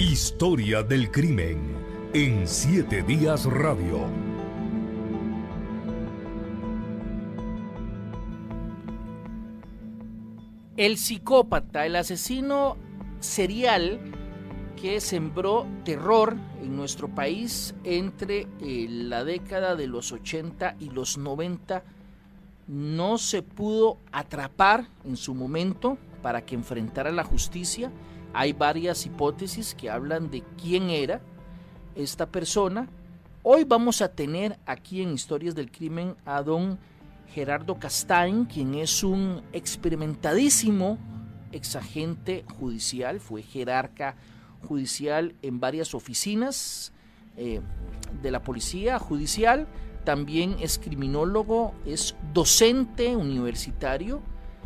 Historia del crimen en Siete Días Radio. El psicópata, el asesino serial que sembró terror en nuestro país entre eh, la década de los 80 y los 90 no se pudo atrapar en su momento para que enfrentara la justicia. Hay varias hipótesis que hablan de quién era esta persona. Hoy vamos a tener aquí en Historias del Crimen a don Gerardo Castain, quien es un experimentadísimo exagente judicial, fue jerarca judicial en varias oficinas eh, de la policía judicial, también es criminólogo, es docente universitario,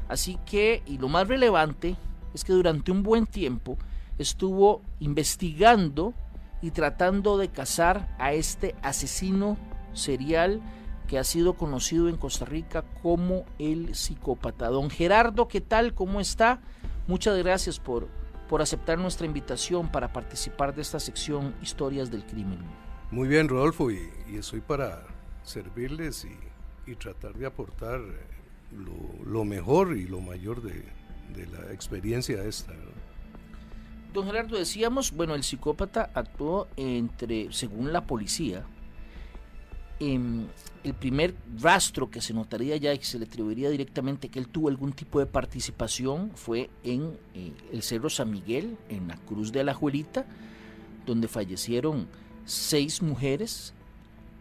así que, y lo más relevante, es que durante un buen tiempo estuvo investigando y tratando de cazar a este asesino serial que ha sido conocido en Costa Rica como el psicópata. Don Gerardo, ¿qué tal? ¿Cómo está? Muchas gracias por, por aceptar nuestra invitación para participar de esta sección Historias del Crimen. Muy bien, Rodolfo, y, estoy para servirles y, tratar de aportar lo, mejor y lo mayor de, la experiencia esta. Don Gerardo, decíamos, bueno, el psicópata actuó entre, según la policía, el primer rastro que se notaría ya y que se le atribuiría directamente que él tuvo algún tipo de participación fue en eh, el Cerro San Miguel, en la Cruz de la Juelita, donde fallecieron seis mujeres,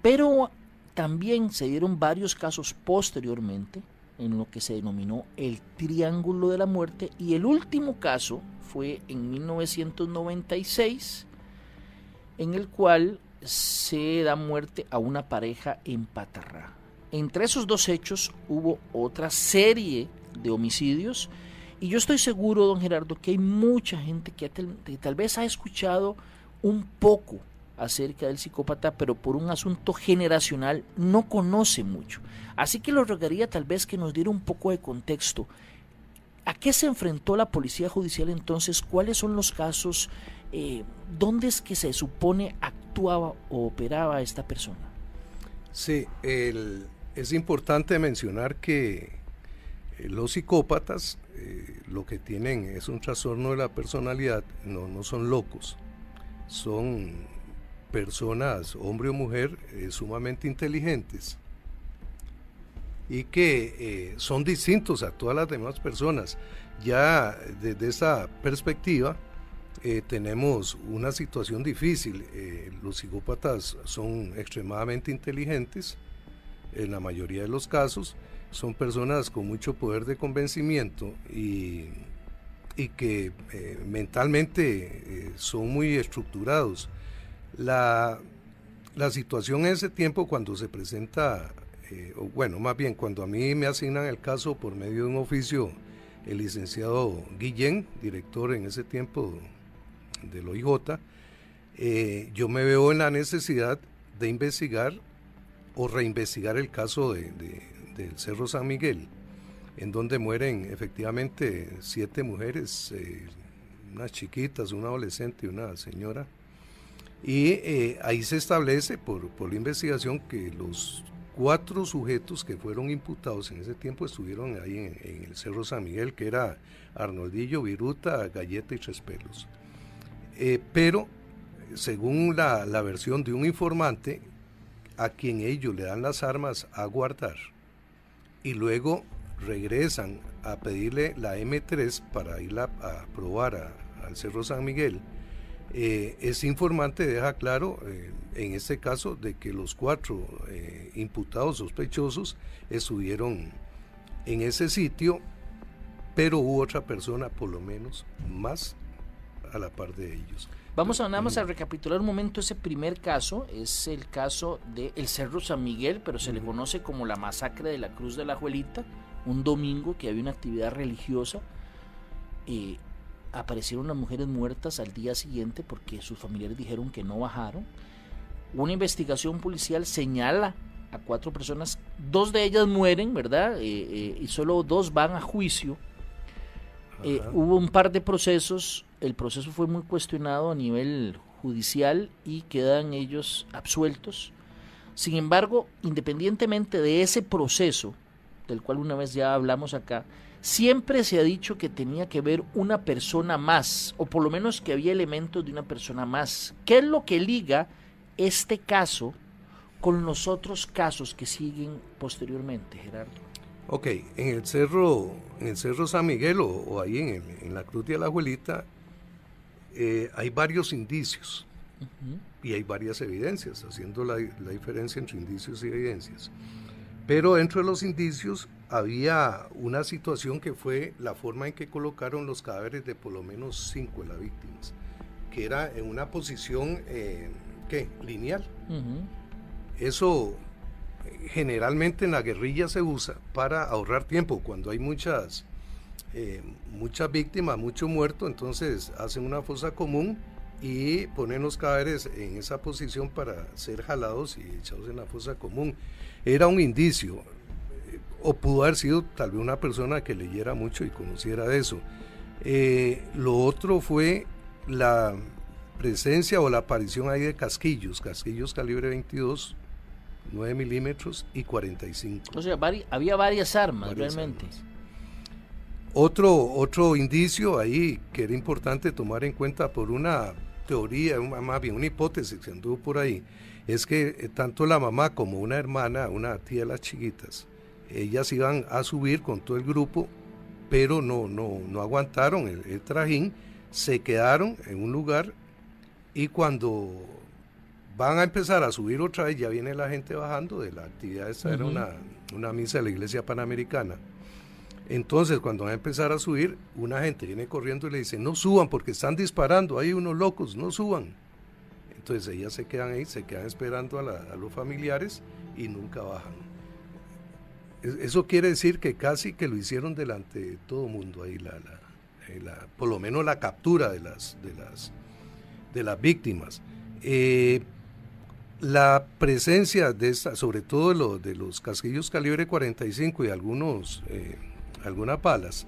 pero también se dieron varios casos posteriormente en lo que se denominó el Triángulo de la Muerte y el último caso fue en 1996 en el cual se da muerte a una pareja en Patarrá. Entre esos dos hechos hubo otra serie de homicidios y yo estoy seguro, don Gerardo, que hay mucha gente que tal vez ha escuchado un poco acerca del psicópata, pero por un asunto generacional no conoce mucho. Así que lo rogaría tal vez que nos diera un poco de contexto. ¿A qué se enfrentó la policía judicial entonces? ¿Cuáles son los casos? Eh, ¿Dónde es que se supone actuaba o operaba esta persona? Sí, es importante mencionar que eh, los psicópatas eh, lo que tienen es un trastorno de la personalidad, no, no son locos, son personas, hombre o mujer, sumamente inteligentes y que eh, son distintos a todas las demás personas. Ya desde esa perspectiva eh, tenemos una situación difícil. Eh, los psicópatas son extremadamente inteligentes, en la mayoría de los casos, son personas con mucho poder de convencimiento y, y que mentalmente son muy estructurados. La, la situación en ese tiempo cuando se presenta eh, bueno, más bien cuando a mí me asignan el caso por medio de un oficio, el licenciado Guillén, director en ese tiempo del OIJ, eh, yo me veo en la necesidad de investigar o reinvestigar el caso de, del Cerro San Miguel, en donde mueren efectivamente siete mujeres, eh, unas chiquitas, una adolescente y una señora. Y ahí se establece por, por la investigación que los cuatro sujetos que fueron imputados en ese tiempo estuvieron ahí en, el Cerro San Miguel, que era Arnoldillo, Viruta, Galleta y Tres. Eh, pero, según la, la versión de un informante, a quien ellos le dan las armas a guardar y luego regresan a pedirle la M3 para ir a, probar al Cerro San Miguel, eh, ese informante deja claro, eh, en este caso, de que los cuatro eh, imputados sospechosos estuvieron en ese sitio, pero hubo otra persona, por lo menos, más a la par de ellos. Vamos a a recapitular un momento ese primer caso, es el caso de el Cerro San Miguel, pero se le conoce como la masacre de la Cruz de la Juelita, un domingo que había una actividad religiosa aparecieron las mujeres muertas al día siguiente porque sus familiares dijeron que no bajaron. Una investigación policial señala a cuatro personas, dos de ellas mueren, ¿verdad? Eh, eh, y solo dos van a juicio. Eh, hubo un par de procesos, el proceso fue muy cuestionado a nivel judicial y quedan ellos absueltos. Sin embargo, independientemente de ese proceso, del cual una vez ya hablamos acá, siempre se ha dicho que tenía que ver una persona más, o por lo menos que había elementos de una persona más. ¿Qué es lo que liga este caso con los otros casos que siguen posteriormente, Gerardo? Ok, en el cerro, en el cerro San Miguel o, ahí en, la Cruz de la Abuelita eh, hay varios indicios y hay varias evidencias, haciendo la, diferencia entre indicios y evidencias. Pero dentro de los indicios había una situación que fue la forma en que colocaron los cadáveres de por lo menos cinco de las víctimas, que era en una posición, eh, ¿qué? Lineal. Eso generalmente en la guerrilla se usa para ahorrar tiempo. Cuando hay muchas, eh, muchas víctimas, mucho muerto, entonces hacen una fosa común y ponen los cadáveres en esa posición para ser jalados y echados en la fosa común. Era un indicio, eh, o pudo haber sido tal vez una persona que leyera mucho y conociera de eso. Eh, lo otro fue la presencia o la aparición ahí de casquillos, casquillos calibre 22, 9 milímetros y 45. O sea, había varias armas realmente. Otro, otro indicio ahí que era importante tomar en cuenta por una teoría, más bien una hipótesis que anduvo por ahí, es que eh, tanto la mamá como una hermana, una tía de las chiquitas, ellas iban a subir con todo el grupo, pero no, no, no aguantaron el trajín, se quedaron en un lugar y cuando van a empezar a subir otra vez, ya viene la gente bajando de la actividad, esta era una, una misa de la iglesia panamericana. Entonces, cuando van a empezar a subir, una gente viene corriendo y le dice, no suban porque están disparando, hay unos locos, no suban. Entonces ellas se quedan ahí, se quedan esperando a, los familiares y nunca bajan. Eso quiere decir que casi que lo hicieron delante de todo mundo ahí, la, eh, por lo menos la captura de las, de las, de las víctimas. Eh, la presencia de esta, sobre todo de, los casquillos calibre 45 y algunos, eh, algunas palas,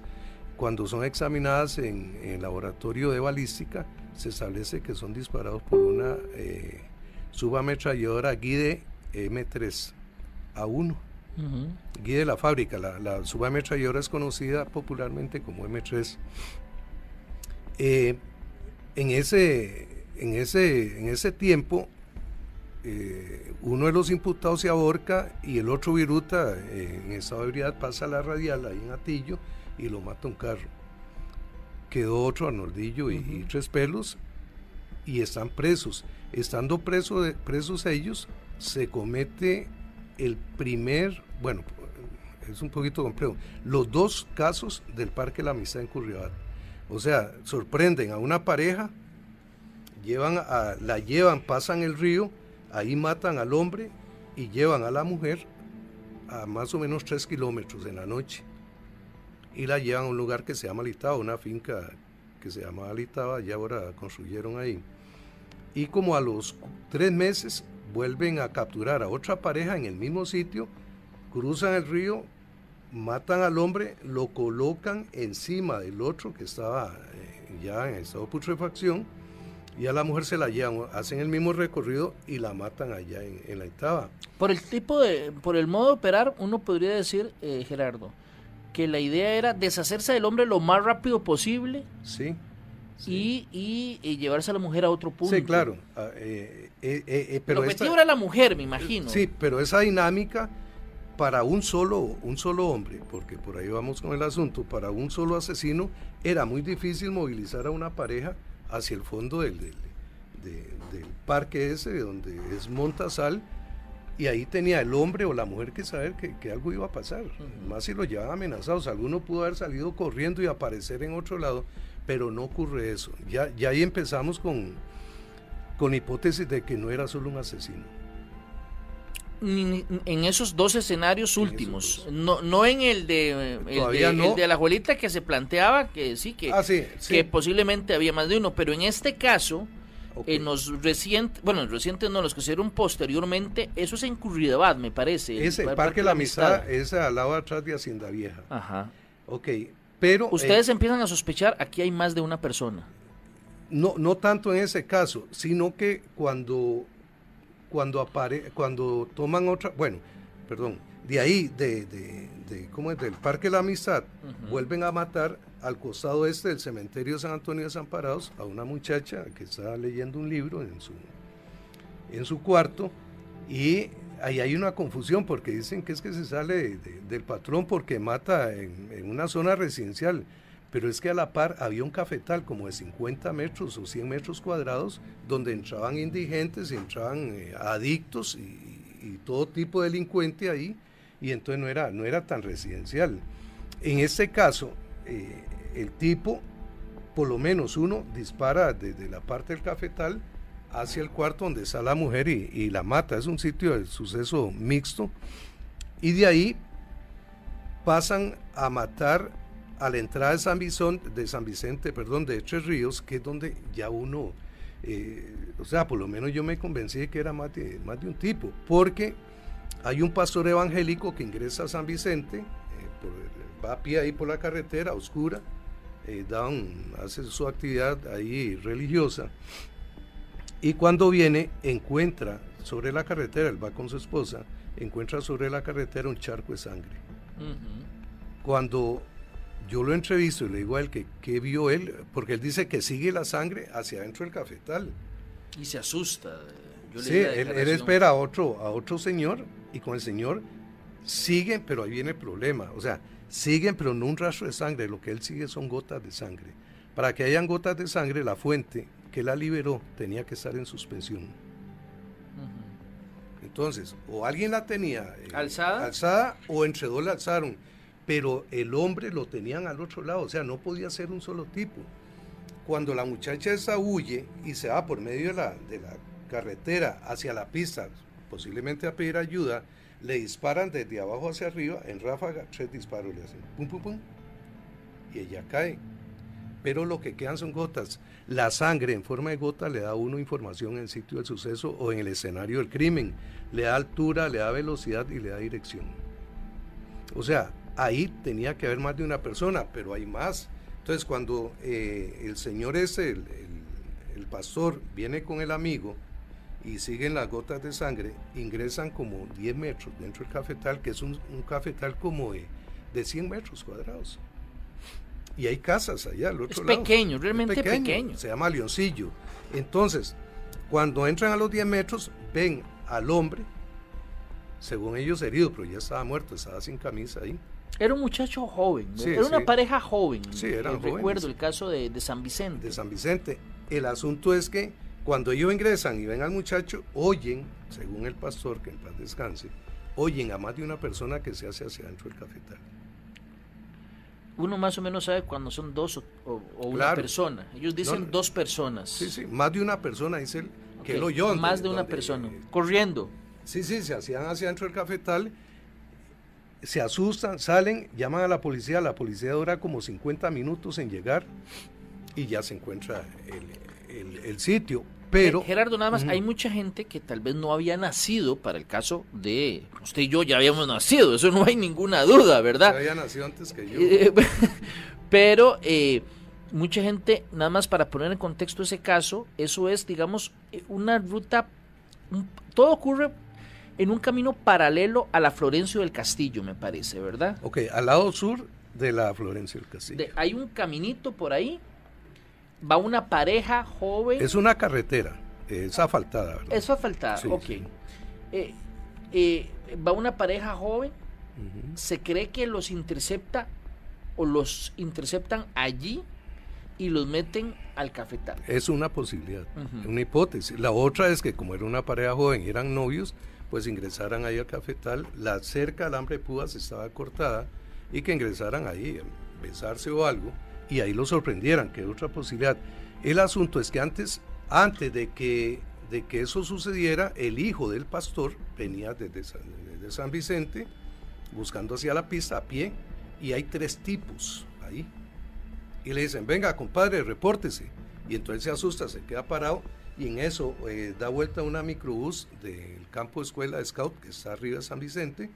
cuando son examinadas en, el laboratorio de balística, se establece que son disparados por una eh, subametralladora Guide M3 A1. Guide de la fábrica, la, la subametralladora es conocida popularmente como M3. Eh, en, ese, en, ese, en ese tiempo eh, uno de los imputados se ahorca y el otro viruta eh, en estado de ebriedad pasa a la radial ahí en Atillo y lo mata un carro. Quedó otro Arnoldillo y, y, tres pelos y están presos. Estando presos ellos, se comete el primer, bueno, es un poquito complejo, los dos casos del Parque La Amistad en Curriabat. O sea, sorprenden a una pareja, llevan la llevan, pasan el río, Ahí matan al hombre y llevan a la mujer a más o menos tres kilómetros en la noche y la llevan a un lugar que se llama Litaba, una finca que se llama Litaba, ya ahora construyeron ahí. Y como a los tres meses vuelven a capturar a otra pareja en el mismo sitio, cruzan el río, matan al hombre, lo colocan encima del otro que estaba eh, ya en estado de putrefacción y a la mujer se la llevan, hacen el mismo recorrido y la matan allá en, la Itaba. Por el tipo de, por el modo de operar, uno podría decir, eh, Gerardo, que la idea era deshacerse del hombre lo más rápido posible. Sí. Y, y, llevarse a la mujer a otro punto. Sí, claro. Ah, eh, eh, pero el objetivo era la mujer, me imagino. Sí, pero esa dinámica para un solo, un solo hombre, porque por ahí vamos con el asunto, para un solo asesino era muy difícil movilizar a una pareja hacia el fondo del, del, parque ese, donde es Montasal, y ahí tenía el hombre o la mujer que saber que, algo iba a pasar, más si lo llevaban amenazados. Alguno pudo haber salido corriendo y aparecer en otro lado, pero no ocurre eso. Ya, ya ahí empezamos con, con hipótesis de que no era solo un asesino en esos dos escenarios últimos, no, no en el de, el de, la abuelita que se planteaba que sí, que, ah, que posiblemente había más de uno, pero en este caso, en los recientes, bueno, los recientes no, los que se dieron posteriormente, eso es en me parece. Ese, el Parque, La Amistad, es al lado atrás de Hacienda Vieja. Ajá. Ok, Pero, Ustedes empiezan a sospechar, aquí hay más de una persona. No, no tanto en ese caso, sino que cuando, cuando, apare, cuando toman otra, bueno, perdón, de ahí, de, de, de ¿cómo es? Del Parque de la Amistad, vuelven a matar al costado este del cementerio San Antonio de Desamparados a una muchacha que estaba leyendo un libro en su, en su cuarto y ahí hay una confusión porque dicen que es que se sale del patrón porque mata en, una zona residencial, pero es que a la par había un cafetal como de 50 metros o 100 metros cuadrados donde entraban indigentes, entraban eh, adictos y, y, todo tipo de delincuente ahí y entonces no era, no era tan residencial. En este caso, eh, el tipo, por lo menos uno, dispara desde la parte del cafetal hacia el cuarto donde está la mujer y, la mata. Es un sitio de suceso mixto. Y de ahí pasan a matar a la entrada de San, Vicente, de San Vicente, perdón, de Tres Ríos, que es donde ya uno, eh, o sea, por lo menos yo me convencí de que era más de, más de un tipo, porque hay un pastor evangélico que ingresa a San Vicente, eh, por, va a pie ahí por la carretera oscura, eh, da un, hace su actividad ahí religiosa, y cuando viene encuentra sobre la carretera, él va con su esposa, encuentra sobre la carretera un charco de sangre. Uh -huh. Cuando yo lo entrevisto y le digo a él que qué vio él, porque él dice que sigue la sangre hacia adentro del cafetal. Y se asusta. Yo sí, él, él, espera a otro, a otro señor y con el señor siguen, pero ahí viene el problema. O sea, siguen, pero no un rastro de sangre. Lo que él sigue son gotas de sangre. Para que hayan gotas de sangre, la fuente que la liberó tenía que estar en suspensión. Uh -huh. Entonces, o alguien la tenía eh, alzada, alzada o entre dos la alzaron pero el hombre lo tenían al otro lado, o sea, no podía ser un solo tipo. Cuando la muchacha esa huye y se va por medio de la, de la carretera hacia la pista, posiblemente a pedir ayuda, le disparan desde abajo hacia arriba, en ráfaga, tres disparos le hacen, pum, pum, pum, y ella cae. Pero lo que quedan son gotas. La sangre en forma de gota le da a uno información en el sitio del suceso o en el escenario del crimen. Le da altura, le da velocidad y le da dirección. O sea, ahí tenía que haber más de una persona, pero hay más. Entonces, cuando eh, el señor ese, el, pastor, viene con el amigo y siguen las gotas de sangre, ingresan como 10 metros dentro del cafetal, que es un, un cafetal como de, de, 100 metros cuadrados. Y hay casas allá al otro es lado. Pequeño, realmente es pequeño, pequeño. Se llama Leoncillo. Entonces, cuando entran a los 10 metros, ven al hombre, según ellos herido, pero ya estaba muerto, estaba sin camisa ahí era un muchacho joven, sí, era una pareja joven. Sí, eran Recuerdo jóvenes. el caso de, de, San Vicente. De San Vicente. El asunto es que cuando ellos ingresan y ven al muchacho, oyen, según el pastor, que en paz descanse, oyen a más de una persona que se hace hacia adentro del cafetal. Uno más o menos sabe cuando son dos o, o, o una Claro. persona. Ellos dicen No, dos personas. Sí, sí, más de una persona, dice él, que Ok, lo oyó. Más de una persona. Corriendo. Sí, sí, se hacían hacia adentro del cafetal, se asustan, salen, llaman a la policía, la policía dura como 50 minutos en llegar y ya se encuentra el, el- el sitio. Pero, Eh, Gerardo, nada más, hay mucha gente que tal vez no había nacido para el caso de usted y yo ya habíamos nacido, eso no hay ninguna duda, ¿verdad? había nacido antes que yo. Eh, pero eh, mucha gente, nada más para poner en contexto ese caso, eso es, digamos, una ruta, un- todo ocurre en un camino paralelo a la Florencio del Castillo, me parece, ¿verdad? Ok, al lado sur de la Florencia del Castillo. De- hay un caminito por ahí, va una pareja joven. Es una carretera, es asfaltada, ¿verdad? Eso falta, Sí, ok. sí. Eh, eh, va una pareja joven, se cree que los intercepta o los interceptan allí y los meten al cafetal. Es una posibilidad, una hipótesis. La otra es que como era una pareja joven y eran novios, pues ingresaran ahí al cafetal, la cerca al hambre púas estaba cortada y que ingresaran ahí besarse o algo y ahí lo sorprendieran, que es otra posibilidad. El asunto es que antes, antes de que, de que eso sucediera, el hijo del pastor venía desde San, San Vicente buscando hacia la pista a pie y hay tres tipos ahí y le dicen, venga, compadre, repórtese. Y entonces se asusta, se queda parado y en eso eh, da vuelta una microbús del campo de escuela de Scout que está arriba de San Vicente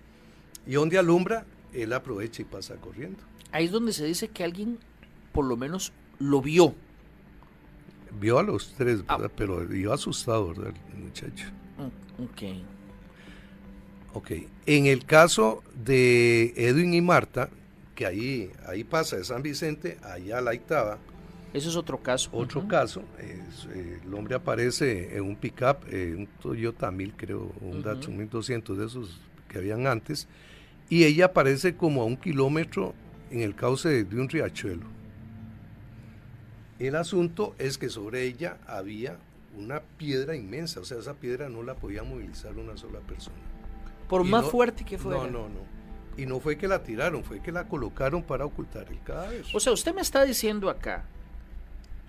y donde alumbra, él aprovecha y pasa corriendo. Ahí es donde se dice que alguien por lo menos lo vio. Vio a los tres, ah. pero iba asustado, ¿verdad? El muchacho. Mm, ok. Ok. En el caso de Edwin y Marta, que ahí, ahí pasa de San Vicente, allá la Itaba. Ese es otro caso. Otro caso. Eh, el hombre aparece en un pickup, eh, un Toyota 1000, creo, un Datsun 1200 de esos que habían antes, y ella aparece como a un kilómetro en el cauce de un riachuelo. El asunto es que sobre ella había una piedra inmensa, o sea, esa piedra no la podía movilizar una sola persona. Por más fuerte que fuera. No, no, no. Y no fue que la tiraron, fue que la colocaron para ocultar el cadáver. O sea, usted me está diciendo acá,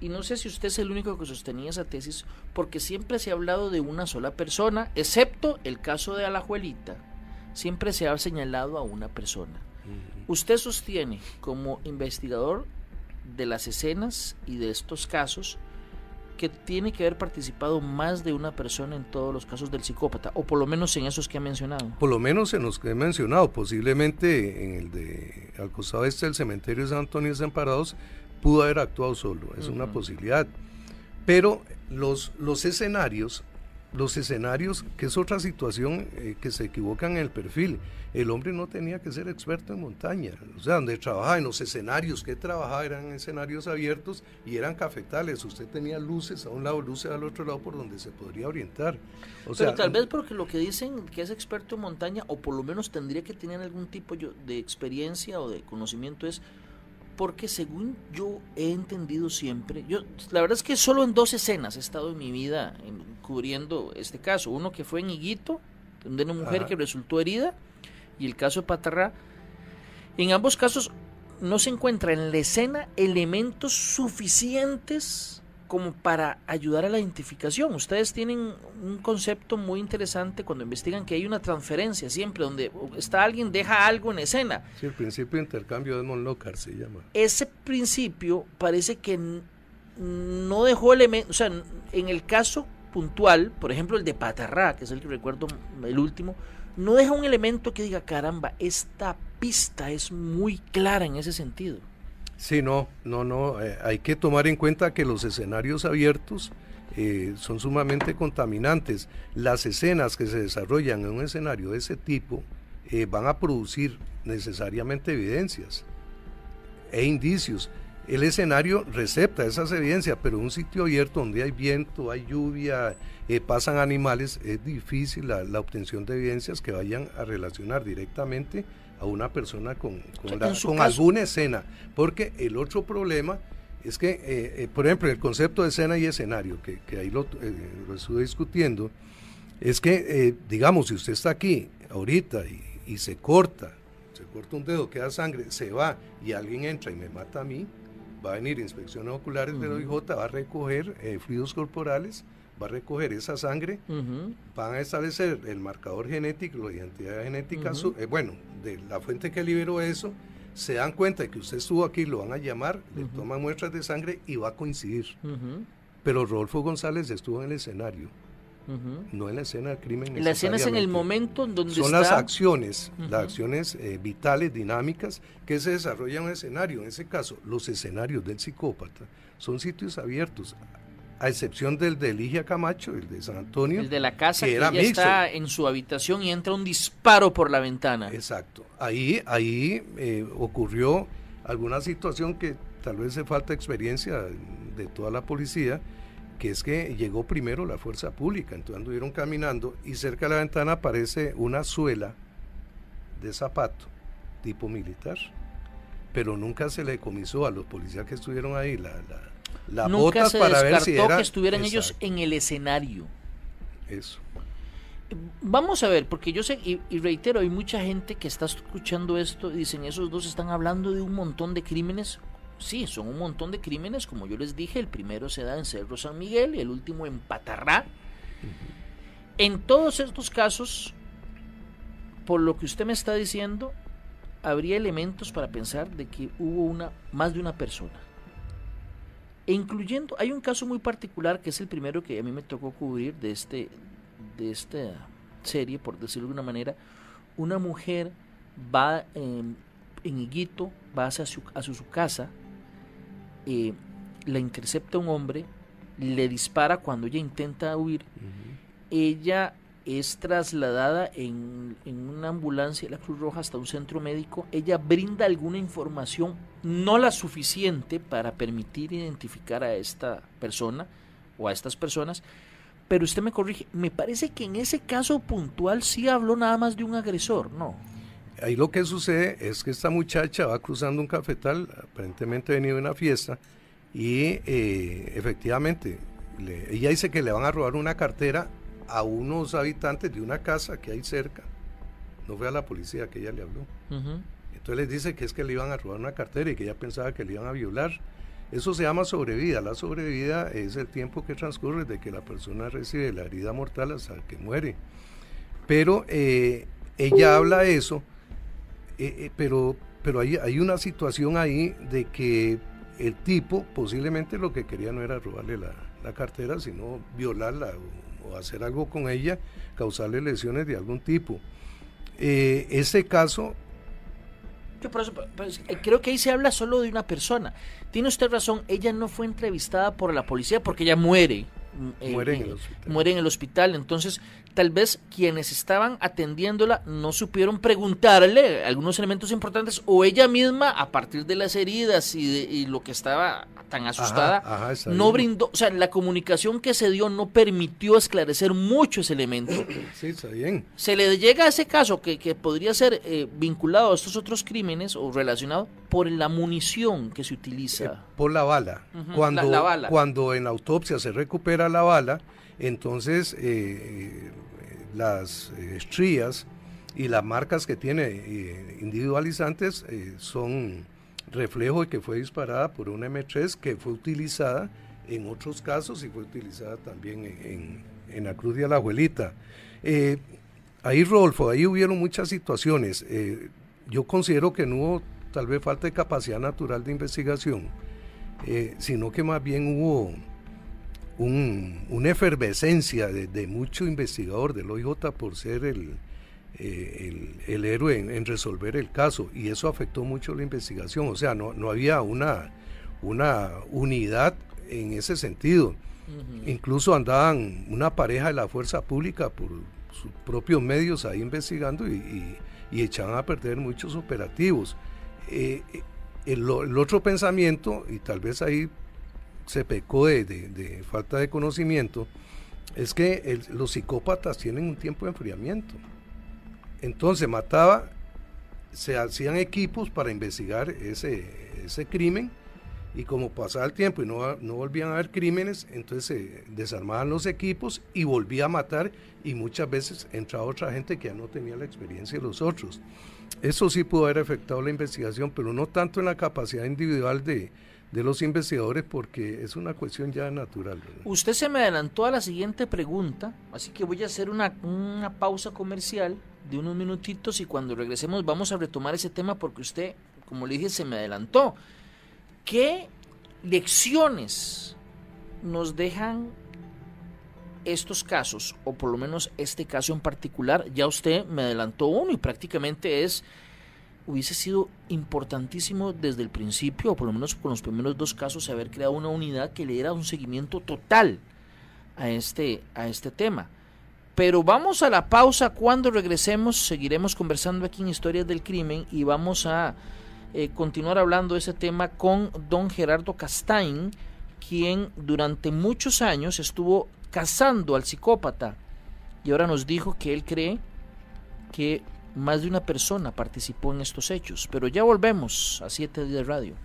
y no sé si usted es el único que sostenía esa tesis, porque siempre se ha hablado de una sola persona, excepto el caso de Alajuelita, siempre se ha señalado a una persona. Usted sostiene como investigador de las escenas y de estos casos que tiene que haber participado más de una persona en todos los casos del psicópata, o por lo menos en esos que ha mencionado. Por lo menos en los que he mencionado, posiblemente en el de al costado este del cementerio de San Antonio de Desamparados, pudo haber actuado solo, es una posibilidad. Pero los, los escenarios los escenarios, que es otra situación eh, que se equivocan en el perfil. El hombre no tenía que ser experto en montaña, o sea, donde trabajaba, en los escenarios que trabajaba eran escenarios abiertos y eran cafetales. Usted tenía luces a un lado, luces al otro lado por donde se podría orientar. O Pero tal vez porque lo que dicen que es experto en montaña, o por lo menos tendría que tener algún tipo de experiencia o de conocimiento, es porque según yo he entendido siempre, yo la verdad es que solo en dos escenas he estado en mi vida cubriendo este caso, uno que fue en Higuito, donde una mujer que resultó herida, y el caso de Patarrá. En ambos casos no se encuentra en la escena elementos suficientes como para ayudar a la identificación. Ustedes tienen un concepto muy interesante cuando investigan que hay una transferencia siempre, donde está alguien, deja algo en escena. Sí, el principio de intercambio de Edmond Lockhart se llama. Ese principio parece que no dejó elementos, o sea, en el caso puntual, por ejemplo el de Patarrá, que es el que recuerdo el último, no deja un elemento que diga, caramba, esta pista es muy clara en ese sentido. Sí, no, no, no. Eh, hay que tomar en cuenta que los escenarios abiertos eh, son sumamente contaminantes. Las escenas que se desarrollan en un escenario de ese tipo eh, van a producir necesariamente evidencias e indicios. El escenario recepta esas evidencias, pero un sitio abierto donde hay viento, hay lluvia, pasan animales, es difícil la obtención de evidencias que vayan a relacionar directamente a una persona con, con, alguna escena. Porque el otro problema es que, eh, eh, por ejemplo, el concepto de escena y escenario, que, ahí lo, eh, lo, estuve discutiendo, es que, digamos, si usted está aquí ahorita y, se corta, se corta un dedo, queda sangre, se va y alguien entra y me mata a mí, va a venir inspecciones oculares de OIJ, va a recoger fluidos corporales, va a recoger esa sangre, van a establecer el marcador genético, la identidad genética, bueno, de la fuente que liberó eso, se dan cuenta de que usted estuvo aquí, lo van a llamar, le toman muestras de sangre y va a coincidir. Pero Rodolfo González estuvo en el escenario. No en la escena del crimen. La escena es en el momento en donde Son las acciones, las acciones eh, vitales, dinámicas, que se desarrollan en un escenario. En ese caso, los escenarios del psicópata son sitios abiertos a excepción del de Eligia Camacho, el de San Antonio. El de la casa que, ella está en su habitación y entra un disparo por la ventana. Exacto. Ahí, ahí eh, ocurrió alguna situación que tal vez se falta experiencia de toda la policía, que es que llegó primero la fuerza pública, entonces anduvieron caminando y cerca de la ventana aparece una suela de zapato tipo militar, pero nunca se le comisó a los policías que estuvieron ahí la Nunca se para descartó que estuvieran ellos en el escenario. Eso. Vamos a ver, porque yo sé, y, reitero, hay mucha gente que está escuchando esto y dicen, esos dos están hablando de un montón de crímenes. Sí, son un montón de crímenes, como yo les dije, el primero se da en Cerro San Miguel y el último en Patarrá. En todos estos casos, por lo que usted me está diciendo, habría elementos para pensar de que hubo una más de una persona e incluyendo, hay un caso muy particular que es el primero que a mí me tocó cubrir de, este, de esta serie, por decirlo de una manera. Una mujer va en Higuito va hacia su, a su, casa, eh, la intercepta un hombre, le dispara cuando ella intenta huir, ella es trasladada en, en, una ambulancia de la Cruz Roja hasta un centro médico, ella brinda alguna información, no la suficiente para permitir identificar a esta persona o a estas personas, pero usted me corrige, me parece que en ese caso puntual sí habló nada más de un agresor, ¿no? Ahí lo que sucede es que esta muchacha va cruzando un cafetal, aparentemente venido de una fiesta, y eh, efectivamente ella dice que le van a robar una cartera a unos habitantes de una casa que hay cerca. No fue a la policía que ella le habló. Entonces les dice que es que le iban a robar una cartera y que ella pensaba que le iban a violar. Eso se llama sobrevida. La sobrevida es el tiempo que transcurre de que la persona recibe la herida mortal hasta que muere. Pero eh, ella habla eso, eh, eh, pero, pero hay, hay una situación ahí de que el tipo posiblemente lo que quería no era robarle la, la cartera, sino violarla o, hacer algo con ella, causarle lesiones de algún tipo. Eh, ese caso... Yo por eso, pues, creo que ahí se habla solo de una persona. Tiene usted razón, ella no fue entrevistada por la policía porque ella muere. Eh, muere en el hospital. Muere en el hospital. Entonces, tal vez quienes estaban atendiéndola no supieron preguntarle algunos elementos importantes o ella misma, a partir de las heridas y, de, y lo que estaba tan asustada, no brindó, o sea, la comunicación que se dio no permitió esclarecer mucho ese elemento. Sí, está bien. Se le llega a ese caso que, que podría ser eh, vinculado a estos otros crímenes o relacionado por la munición que se utiliza. Eh, por la bala. cuando, la, bala. Cuando en la autopsia se recupera la bala, entonces eh, las estrías y las marcas que tiene individualizantes son reflejo de que fue disparada por una M3 que fue utilizada en otros casos y fue utilizada también en, la Cruz de la Abuelita. Eh, ahí, Rodolfo, ahí hubieron muchas situaciones. Eh, yo considero que no hubo tal vez falta de capacidad natural de investigación, eh, sino que más bien hubo una efervescencia de, de, mucho investigador del OIJ por ser el, eh, el, héroe en, resolver el caso y eso afectó mucho la investigación, o sea, no, no había una, una unidad en ese sentido. Incluso andaban una pareja de la fuerza pública por sus propios medios ahí investigando y, echaban a perder muchos operativos. Eh, el, otro pensamiento, y tal vez ahí se pecó de, falta de conocimiento, es que los psicópatas tienen un tiempo de enfriamiento. Entonces mataba, se hacían equipos para investigar ese, ese crimen y como pasaba el tiempo y no, no volvían a haber crímenes, entonces se desarmaban los equipos y volvía a matar y muchas veces entraba otra gente que ya no tenía la experiencia de los otros. Eso sí pudo haber afectado la investigación, pero no tanto en la capacidad individual de, de los investigadores porque es una cuestión ya natural. Usted se me adelantó a la siguiente pregunta, así que voy a hacer una, una pausa comercial de unos minutitos y cuando regresemos vamos a retomar ese tema porque usted, como le dije, se me adelantó. ¿Qué lecciones nos dejan estos casos, o por lo menos este caso en particular? Ya usted me adelantó uno y prácticamente es hubiese sido importantísimo desde el principio, o por lo menos con los primeros dos casos, haber creado una unidad que le diera un seguimiento total a este, a este tema. Pero vamos a la pausa. Cuando regresemos, seguiremos conversando aquí en Historias del Crimen y vamos a eh, continuar hablando de ese tema con don Gerardo Castain, quien durante muchos años estuvo cazando al psicópata y ahora nos dijo que él cree que más de una persona participó en estos hechos. Pero ya volvemos a 7 días radio.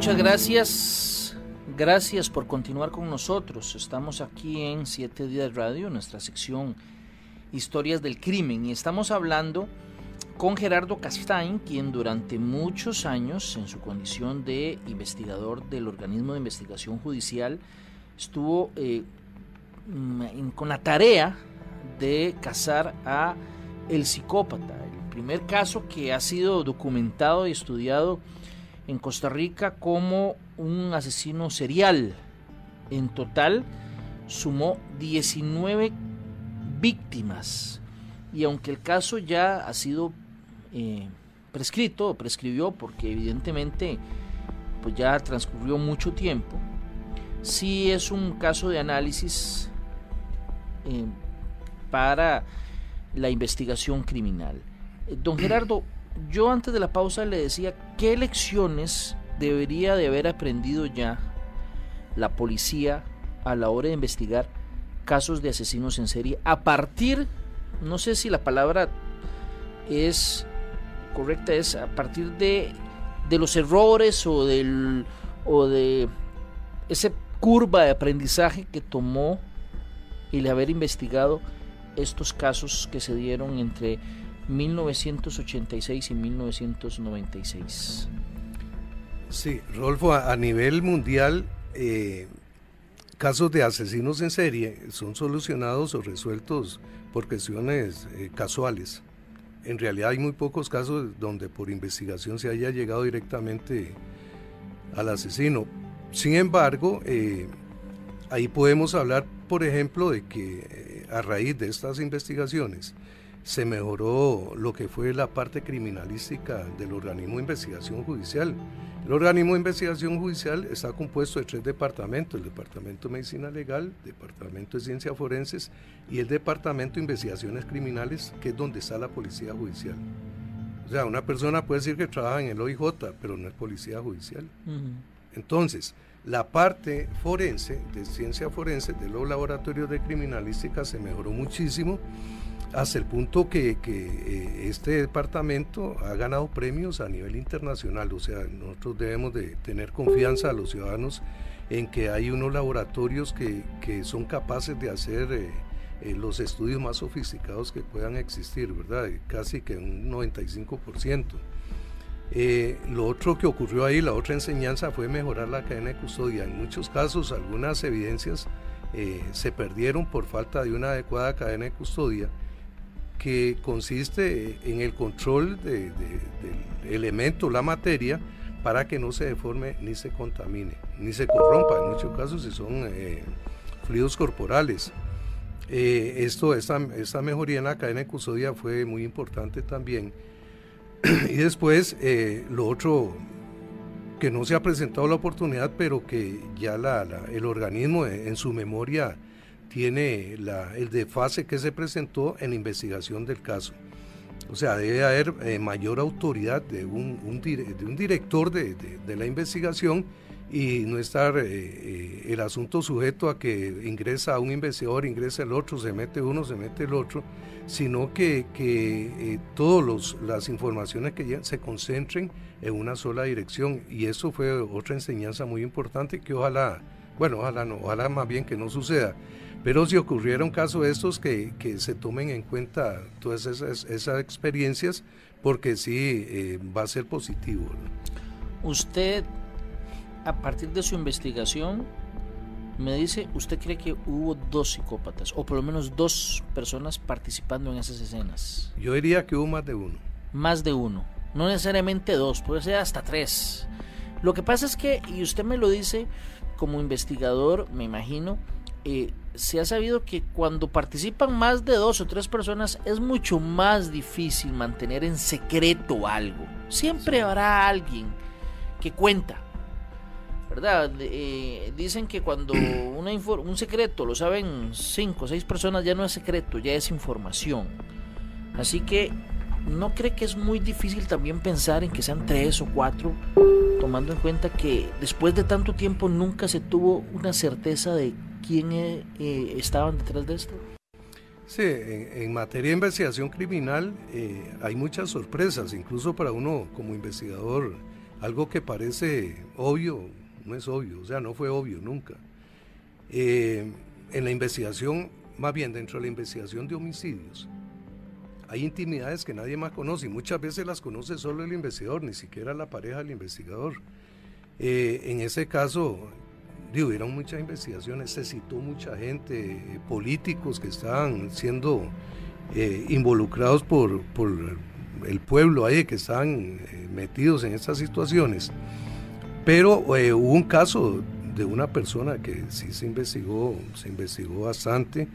Muchas gracias. Gracias por continuar con nosotros. Estamos aquí en Siete Días Radio, nuestra sección Historias del Crimen, y estamos hablando con Gerardo Castain, quien durante muchos años, en su condición de investigador del organismo de investigación judicial, estuvo eh, mm, con la tarea de cazar a el psicópata, primer caso que ha sido documentado y estudiado en Costa Rica como un asesino serial. En total sumó 19 víctimas y aunque el caso ya ha sido eh, prescrito, prescribió porque evidentemente pues ya transcurrió mucho tiempo, sí es un caso de análisis eh, para la investigación criminal. Don Gerardo, yo antes de la pausa le decía qué lecciones debería de haber aprendido ya la policía a la hora de investigar casos de asesinos en serie a partir, no sé si la palabra es correcta, es a partir de, de los errores o, del, o de esa curva de aprendizaje que tomó el haber investigado estos casos que se dieron entre 1986 y 1996. Sí, Rolfo, a, nivel mundial, eh, casos de asesinos en serie son solucionados o resueltos por cuestiones eh, casuales. En realidad hay muy pocos casos donde por investigación se haya llegado directamente al asesino. Sin embargo, eh, ahí podemos hablar, por ejemplo, de que a raíz de estas investigaciones, se mejoró lo que fue la parte criminalística del organismo de investigación judicial. El organismo de investigación judicial está compuesto de tres departamentos, el Departamento de Medicina Legal, el Departamento de Ciencias Forenses y el Departamento de Investigaciones Criminales, que es donde está la Policía Judicial. O sea, una persona puede decir que trabaja en el OIJ, pero no es Policía Judicial. Entonces, la parte forense, de ciencia forense, de los laboratorios de criminalística se mejoró muchísimo hasta el punto que, eh, este departamento ha ganado premios a nivel internacional. O sea, nosotros debemos de tener confianza a los ciudadanos en que hay unos laboratorios que, son capaces de hacer eh, eh, los estudios más sofisticados que puedan existir, ¿verdad? Casi que un 95%. lo otro que ocurrió ahí, la otra enseñanza fue mejorar la cadena de custodia. En muchos casos, algunas evidencias se perdieron por falta de una adecuada cadena de custodia que consiste en el control del elemento, la materia, para que no se deforme ni se contamine, ni se corrompa, en muchos casos si son eh, fluidos corporales. Eh, esto, esta, esta, mejoría en la cadena de custodia fue muy importante también. y después, eh, lo otro que no se ha presentado la oportunidad, pero que ya la, el organismo en su memoria tiene el desfase que se presentó en la investigación del caso. O sea, debe haber eh, mayor autoridad de un, director de, la investigación y no estar eh, eh, el asunto sujeto a que ingresa un investigador, ingresa el otro, se mete uno, se mete el otro, sino que, que todas las informaciones que llegan se concentren en una sola dirección. Y eso fue otra enseñanza muy importante que ojalá, bueno, ojalá no, ojalá más bien que no suceda. Pero si ocurriera un caso de estos, que, se tomen en cuenta todas esas, experiencias, porque sí eh, va a ser positivo. Usted, a partir de su investigación, me dice, ¿usted cree que hubo dos psicópatas, o por lo menos dos personas participando en esas escenas? Yo diría que hubo más de uno. Más de uno. No necesariamente dos, puede ser hasta tres. Lo que pasa es que, y usted me lo dice como investigador, me imagino, eh, se ha sabido que cuando participan más de dos o tres personas es mucho más difícil mantener en secreto algo. Siempre habrá alguien que cuenta. ¿Verdad? Eh, dicen que cuando una un secreto lo saben cinco o seis personas ya no es secreto, ya es información. Así que no cree que es muy difícil también pensar en que sean tres o cuatro, tomando en cuenta que después de tanto tiempo nunca se tuvo una certeza de quién eh, eh, estaban detrás de esto? Sí, en, materia de investigación criminal eh, hay muchas sorpresas, incluso para uno como investigador, algo que parece obvio, no es obvio, o sea, no fue obvio nunca. en la investigación, más bien dentro de la investigación de homicidios, hay intimidades que nadie más conoce y muchas veces las conoce solo el investigador, ni siquiera la pareja del investigador. en ese caso, digo, hubieron muchas investigaciones, se citó mucha gente, políticos que estaban siendo eh, involucrados por, el pueblo ahí que están eh, metidos en estas situaciones. Pero eh, hubo un caso de una persona que sí se investigó, se investigó bastante.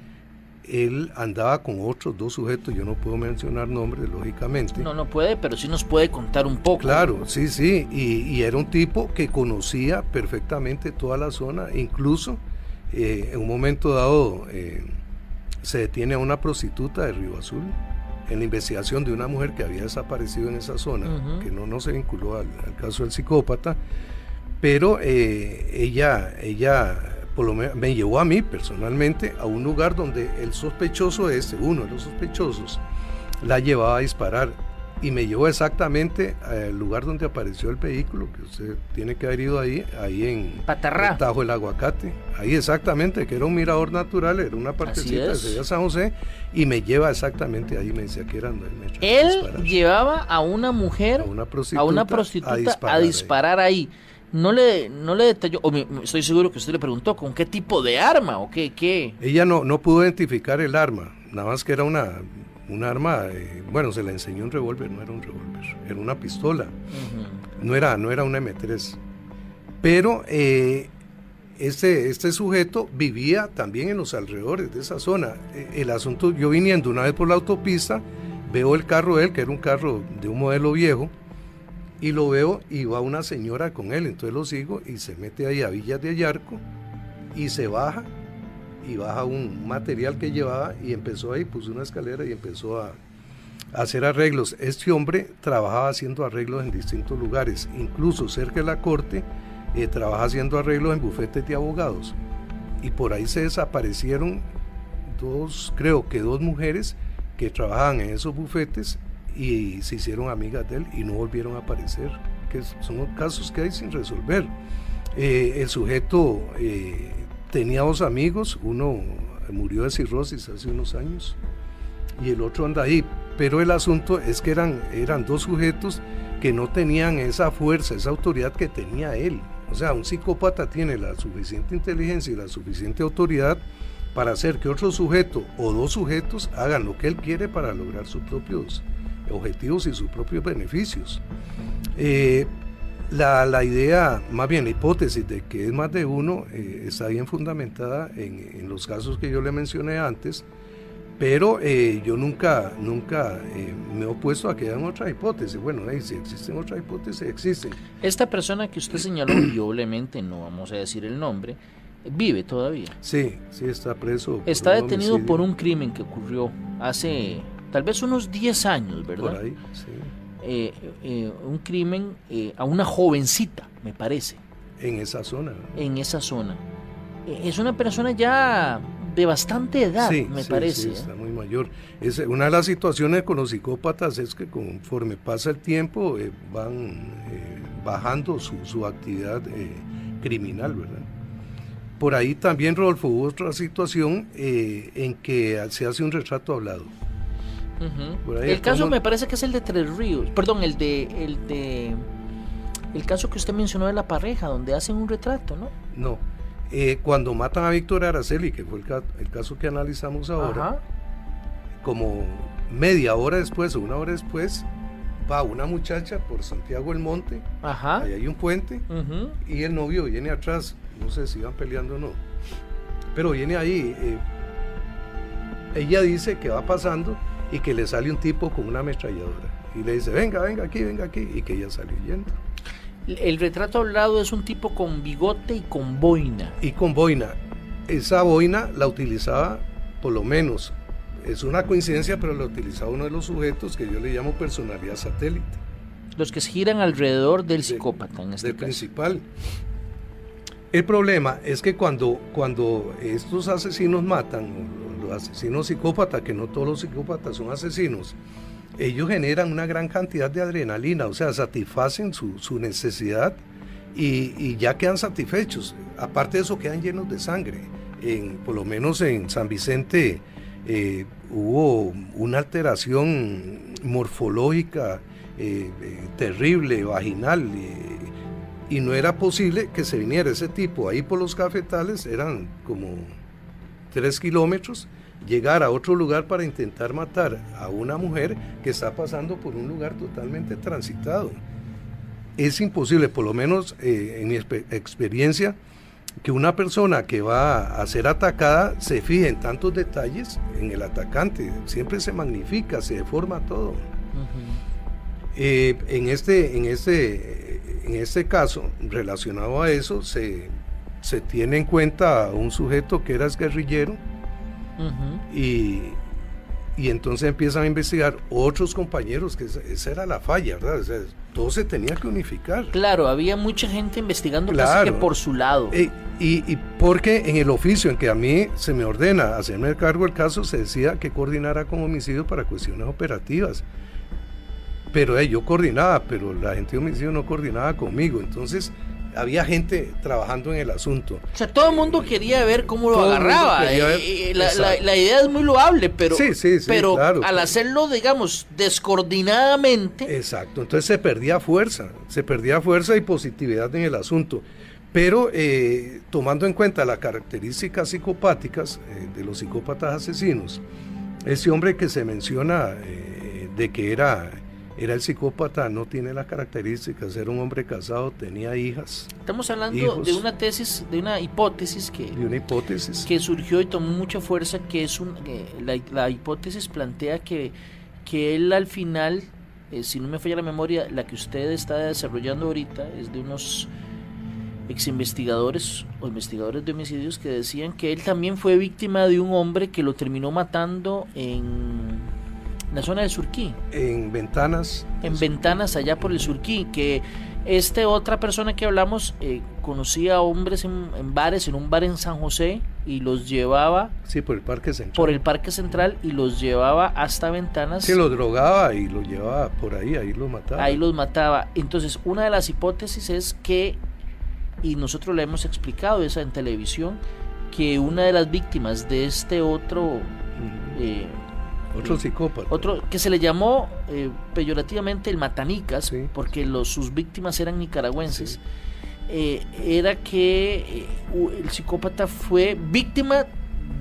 Él andaba con otros dos sujetos, yo no puedo mencionar nombres, lógicamente. No, no puede, pero sí nos puede contar un poco. Claro, sí, sí, y, era un tipo que conocía perfectamente toda la zona, incluso eh, en un momento dado se detiene a una prostituta de Río Azul en la investigación de una mujer que había desaparecido en esa zona, que no, no se vinculó al, caso del psicópata, pero eh, ella, ella por lo menos, me llevó a mí personalmente a un lugar donde el sospechoso este, uno de los sospechosos, la llevaba a disparar y me llevó exactamente al lugar donde apareció el vehículo, que usted tiene que haber ido ahí, ahí en Patarrá. Tajo el Aguacate, ahí exactamente, que era un mirador natural, era una partecita de San José, y me lleva exactamente ahí, me decía que eran... Él llevaba a una mujer, a una prostituta, a, disparar, ahí. No le, no le detalló, o estoy seguro que usted le preguntó con qué tipo de arma o qué, qué. Ella no, no pudo identificar el arma, nada más que era una un arma, eh, bueno, se le enseñó un revólver, no era un revólver, era una pistola, no, era, no era un M3. Pero eh, este, este sujeto vivía también en los alrededores de esa zona. Eh, el asunto, yo viniendo una vez por la autopista, veo el carro de él, que era un carro de un modelo viejo, y lo veo y va una señora con él, entonces lo sigo y se mete ahí a Villas de Ayarco y se baja y baja un material que llevaba y empezó ahí, puso una escalera y empezó a, hacer arreglos. Este hombre trabajaba haciendo arreglos en distintos lugares, incluso cerca de la corte, eh, trabaja haciendo arreglos en bufetes de abogados. Y por ahí se desaparecieron dos, creo que dos mujeres que trabajaban en esos bufetes y se hicieron amigas de él y no volvieron a aparecer, que son casos que hay sin resolver. Eh, el sujeto eh, tenía dos amigos, uno murió de cirrosis hace unos años y el otro anda ahí. Pero el asunto es que eran, eran dos sujetos que no tenían esa fuerza, esa autoridad que tenía él. O sea, un psicópata tiene la suficiente inteligencia y la suficiente autoridad para hacer que otro sujeto o dos sujetos hagan lo que él quiere para lograr sus propios objetivos y sus propios beneficios. Eh, la, idea, más bien la hipótesis de que es más de uno, eh, está bien fundamentada en, los casos que yo le mencioné antes, pero eh, yo nunca, nunca eh, me he opuesto a que hayan otras hipótesis. Bueno, si existen otras hipótesis, existen. Esta persona que usted señaló, y obviamente no vamos a decir el nombre, vive todavía. Sí, sí, está preso. Está detenido por un crimen que ocurrió hace tal vez unos 10 años, ¿verdad? Por ahí, sí. Eh, eh, un crimen eh, a una jovencita, me parece. En esa zona. En esa zona. Es una persona ya de bastante edad, me parece. Sí, está muy mayor. Es, una de las situaciones con los psicópatas es que conforme pasa el tiempo van bajando su, su actividad criminal, ¿verdad? Por ahí también, Rodolfo, hubo otra situación en que se hace un retrato hablado el caso me parece que es el de Tres Ríos, perdón, el de, el de, el caso que usted mencionó de la pareja, donde hacen un retrato, ¿no? No, eh, cuando matan a Víctor Araceli, que fue el, caso que analizamos ahora, como media hora después o una hora después, va una muchacha por Santiago el Monte, ahí hay un puente, y el novio viene atrás, no sé si iban peleando o no, pero viene ahí. Eh, ella dice que va pasando y que le sale un tipo con una ametralladora y le dice, venga, venga aquí, venga aquí, y que ella sale yendo. El retrato al lado es un tipo con bigote y con boina. Y con boina. Esa boina la utilizaba, por lo menos, es una coincidencia, pero la utilizaba uno de los sujetos que yo le llamo personalidad satélite. Los que giran alrededor del psicópata, en este del principal. El problema es que cuando, cuando estos asesinos matan, asesinos psicópatas, que no todos los psicópatas son asesinos, ellos generan una gran cantidad de adrenalina, o sea, satisfacen su, necesidad y, ya quedan satisfechos. Aparte de eso, quedan llenos de sangre. En, por lo menos en San Vicente eh, hubo una alteración morfológica eh, eh, terrible, vaginal, y no era posible que se viniera ese tipo ahí por los cafetales, eran como tres kilómetros, llegar a otro lugar para intentar matar a una mujer que está pasando por un lugar totalmente transitado. Es imposible, por lo menos eh, en mi experiencia, que una persona que va a ser atacada se fije en tantos detalles en el atacante. Siempre se magnifica, se deforma todo. Eh, en, este, en, este, en este caso, relacionado a eso, se, se tiene en cuenta a un sujeto que era guerrillero y, y entonces empiezan a investigar otros compañeros, que esa era la falla, ¿verdad? todo se tenía que unificar. Claro, había mucha gente investigando casi que por su lado. y, y, porque en el oficio en que a mí se me ordena hacerme cargo del caso, se decía que coordinara con homicidio para cuestiones operativas. Pero yo coordinaba, pero la gente de homicidio no coordinaba conmigo. Entonces, había gente trabajando en el asunto. O sea, todo el mundo quería ver cómo lo agarraba. la, idea es muy loable, pero, pero al hacerlo, digamos, descoordinadamente. Exacto, entonces se perdía fuerza, se perdía fuerza y positividad en el asunto. Pero eh, tomando en cuenta las características psicopáticas eh, de los psicópatas asesinos, ese hombre que se menciona eh, de que era era el psicópata, no tiene las características, era un hombre casado, tenía hijas. Estamos hablando de una tesis, de una hipótesis que, una hipótesis. que surgió y tomó mucha fuerza, que es un, la, hipótesis plantea que, que él al final, eh, si no me falla la memoria, la que usted está desarrollando ahorita es de unos ex investigadores o investigadores de homicidios que decían que él también fue víctima de un hombre que lo terminó matando en la zona del Surquí. En Ventanas. En Ventanas, allá por el Surquí, que este otra persona que hablamos eh, conocía a hombres en, bares, en un bar en San José, y los llevaba... Sí, por el Parque Central. Por el Parque Central, y los llevaba hasta Ventanas. Sí, los drogaba y los llevaba por ahí, ahí los mataba. Ahí los mataba. Entonces, una de las hipótesis es que, y nosotros le hemos explicado esa en televisión, que una de las víctimas de este otro... Otro psicópata. Otro que se le llamó eh, peyorativamente el Matanicas, porque los, sus víctimas eran nicaragüenses. Eh, era que eh, el psicópata fue víctima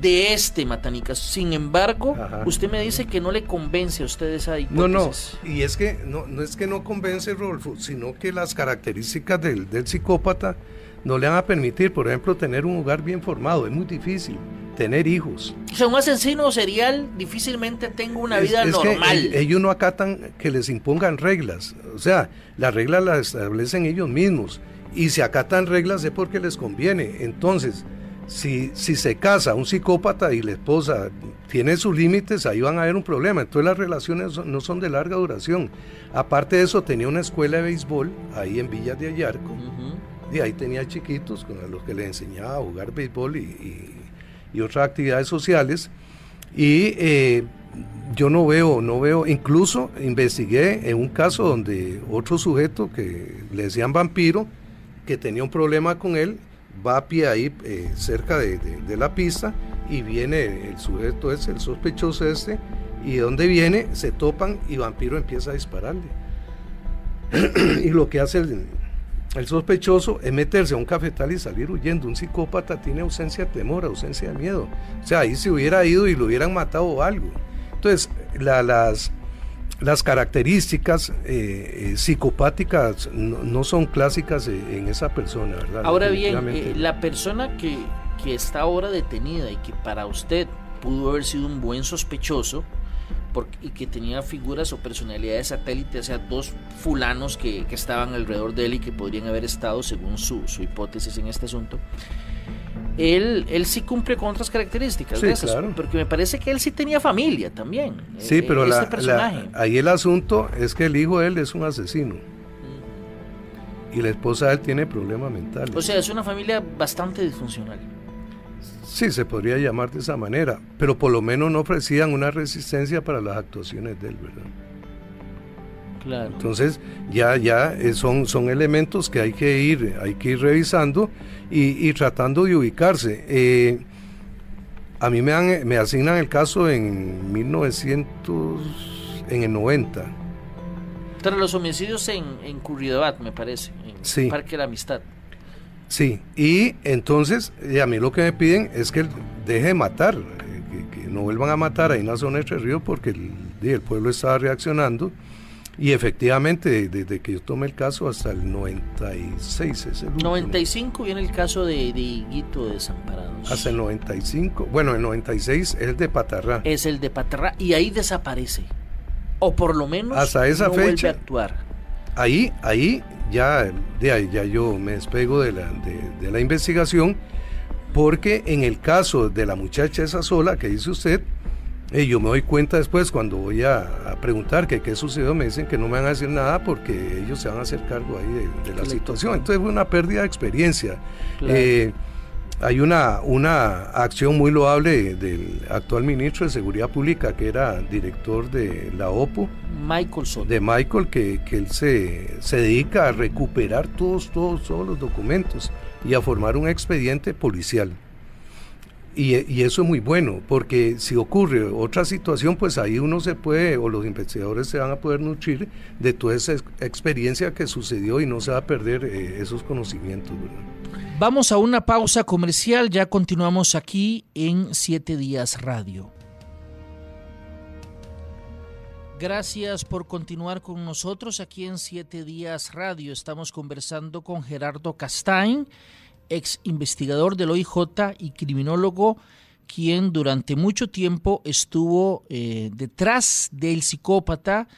de este Matanicas. Sin embargo, usted me dice que no le convence a usted esa hipótesis. No, no, y es que no, no es que no convence, Rodolfo, sino que las características del, del psicópata no le van a permitir, por ejemplo, tener un hogar bien formado. Es muy difícil tener hijos. O sea, un asesino serial difícilmente tenga una vida normal. ellos no acatan que les impongan reglas. O sea, las reglas las establecen ellos mismos. Y si acatan reglas es porque les conviene. Entonces, si, si se casa un psicópata y la esposa tiene sus límites, ahí van a haber un problema. Entonces las relaciones no son de larga duración. Aparte de eso, tenía una escuela de béisbol ahí en Villa de Ayarco. Y ahí tenía chiquitos con los que les enseñaba a jugar béisbol y y otras actividades sociales. Y eh, yo no veo, no veo, incluso investigué en un caso donde otro sujeto que le decían vampiro, que tenía un problema con él, va a pie ahí eh, cerca de, la pista y viene el sujeto ese, el sospechoso este, y donde viene se topan y vampiro empieza a dispararle. y lo que hace el, el sospechoso es meterse a un cafetal y salir huyendo. Un psicópata tiene ausencia de temor, ausencia de miedo. O sea, ahí se hubiera ido y lo hubieran matado o algo. Entonces, las, las características eh, eh, psicopáticas no, son clásicas en esa persona, ¿verdad? Ahora bien, eh, la persona que, que está ahora detenida y que para usted pudo haber sido un buen sospechoso, y que tenía figuras o personalidades satélites, o sea, dos fulanos que, que, estaban alrededor de él y que podrían haber estado, según su, su hipótesis en este asunto. Él, él sí cumple con otras características, sí, claro. porque me parece que él sí tenía familia también. Sí, eh, pero este la, ahí el asunto es que el hijo de él es un asesino. Y la esposa de él tiene problemas mentales. O sea, es una familia bastante disfuncional. Sí, se podría llamar de esa manera, pero por lo menos no ofrecían una resistencia para las actuaciones de él, ¿verdad? Claro. Entonces, ya, ya eh, son, son elementos que hay que ir, hay que ir revisando y, tratando de ubicarse. Eh, a mí me, me asignan el caso en 1900, en el 90. Tras los homicidios en, en Curridabat, me parece, en Parque de la Amistad. Sí, y entonces a mí lo que me piden es que deje de matar, que, no vuelvan a matar ahí en la zona de Tres Ríos porque el, el pueblo estaba reaccionando. Y efectivamente, desde que yo tomé el caso hasta el 96 es el 95 viene el caso de, de Higuito de Desamparados. Hasta el 95, bueno, el 96 es el de Patarrá. Es el de Patarrá y ahí desaparece. O por lo menos hasta esa no fecha, vuelve a actuar. Ahí, ahí ya, de ahí ya yo me despego de la, de, de la investigación porque en el caso de la muchacha esa sola que dice usted, eh, yo me doy cuenta después cuando voy a, a, preguntar que qué sucedió, me dicen que no me van a decir nada porque ellos se van a hacer cargo ahí de, de la situación. Entonces fue una pérdida de experiencia. Claro. Eh, hay una, una acción muy loable del actual ministro de Seguridad Pública, que era director de la OPO. Michael Soto. De Michael, que, que él se, se dedica a recuperar todos, todos, todos los documentos y a formar un expediente policial. Y, eso es muy bueno, porque si ocurre otra situación, pues ahí uno se puede, o los investigadores se van a poder nutrir de toda esa experiencia que sucedió y no se va a perder eh, esos conocimientos. Vamos a una pausa comercial, ya continuamos aquí en Siete Días Radio. Gracias por continuar con nosotros aquí en Siete Días Radio. Estamos conversando con Gerardo Castain ex investigador del OIJ y criminólogo, quien durante mucho tiempo estuvo eh, detrás del psicópata,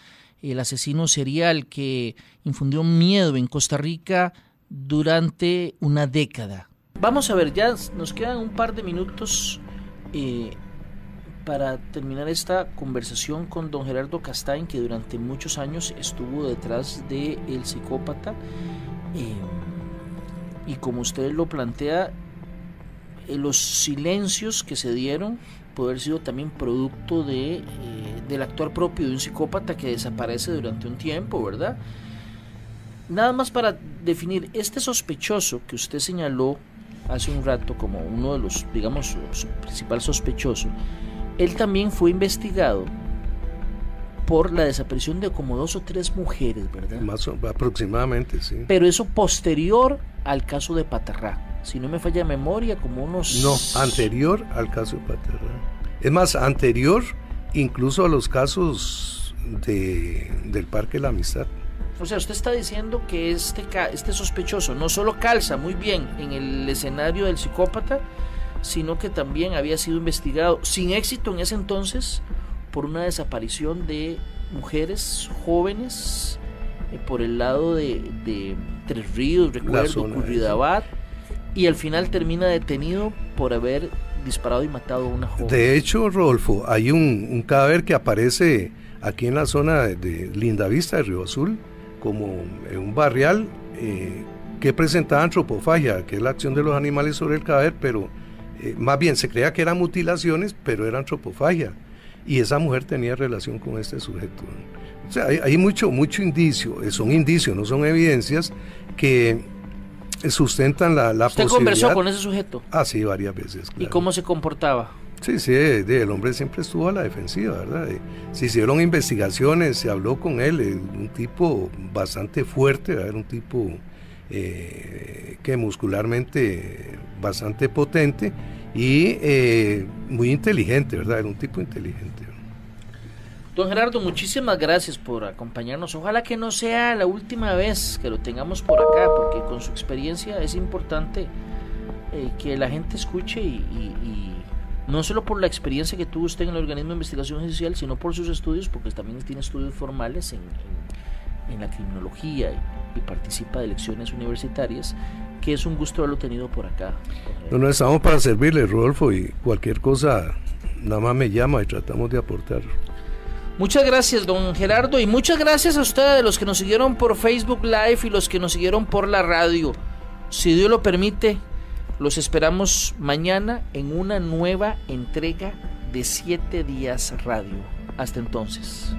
el asesino serial que infundió miedo en Costa Rica durante una década. Vamos a ver, ya nos quedan un par de minutos eh, para terminar esta conversación con don Gerardo Castain, que durante muchos años estuvo detrás del de psicópata. Eh, y como usted lo plantea, eh, los silencios que se dieron puede haber sido también producto de, eh, del actuar propio de un psicópata que desaparece durante un tiempo, ¿verdad? Nada más para definir, este sospechoso que usted señaló hace un rato como uno de los, digamos, principal sospechoso, él también fue investigado por la desaparición de como dos o tres mujeres, ¿verdad? Más aproximadamente, sí. Pero eso posterior al caso de Paterrá. Si no me falla memoria, como unos... No, anterior al caso de Paterrá. Es más, anterior incluso a los casos de, del Parque de la Amistad. O sea, usted está diciendo que este, este sospechoso no solo calza muy bien en el escenario del psicópata, sino que también había sido investigado sin éxito en ese entonces por una desaparición de mujeres jóvenes eh, por el lado de, de Tres Ríos, recuerdo, Curridabat, y al final termina detenido por haber disparado y matado a una joven. De hecho, Rodolfo, hay un, un cadáver que aparece aquí en la zona de, de Lindavista de Río Azul, como en un barrial eh, que presentaba antropofagia, que es la acción de los animales sobre el cadáver, pero eh, más bien se creía que eran mutilaciones, pero era antropofagia y esa mujer tenía relación con este sujeto. O sea, hay, hay, mucho, mucho indicio, eh, son indicios, no son evidencias que sustentan la, la ¿Usted posibilidad. conversó con ese sujeto? Ah, sí, varias veces. Claro. ¿Y cómo se comportaba? Sí, sí, el hombre siempre estuvo a la defensiva, ¿verdad? Se hicieron investigaciones, se habló con él, un tipo bastante fuerte, ¿verdad? un tipo eh, que muscularmente bastante potente y eh, muy inteligente, ¿verdad? Un tipo inteligente. Don Gerardo, muchísimas gracias por acompañarnos. Ojalá que no sea la última vez que lo tengamos por acá, porque con su experiencia es importante eh, que la gente escuche y, no solo por la experiencia que tuvo usted en el organismo de investigación judicial, sino por sus estudios, porque también tiene estudios formales en, en, la criminología y, y participa de lecciones universitarias que es un gusto haberlo tenido por acá. No, no, estamos para servirle, Rodolfo, y cualquier cosa, nada más me llama y tratamos de aportar. Muchas gracias, don Gerardo, y muchas gracias a ustedes, los que nos siguieron por Facebook Live y los que nos siguieron por la radio. Si Dios lo permite, los esperamos mañana en una nueva entrega de 7 días radio. Hasta entonces.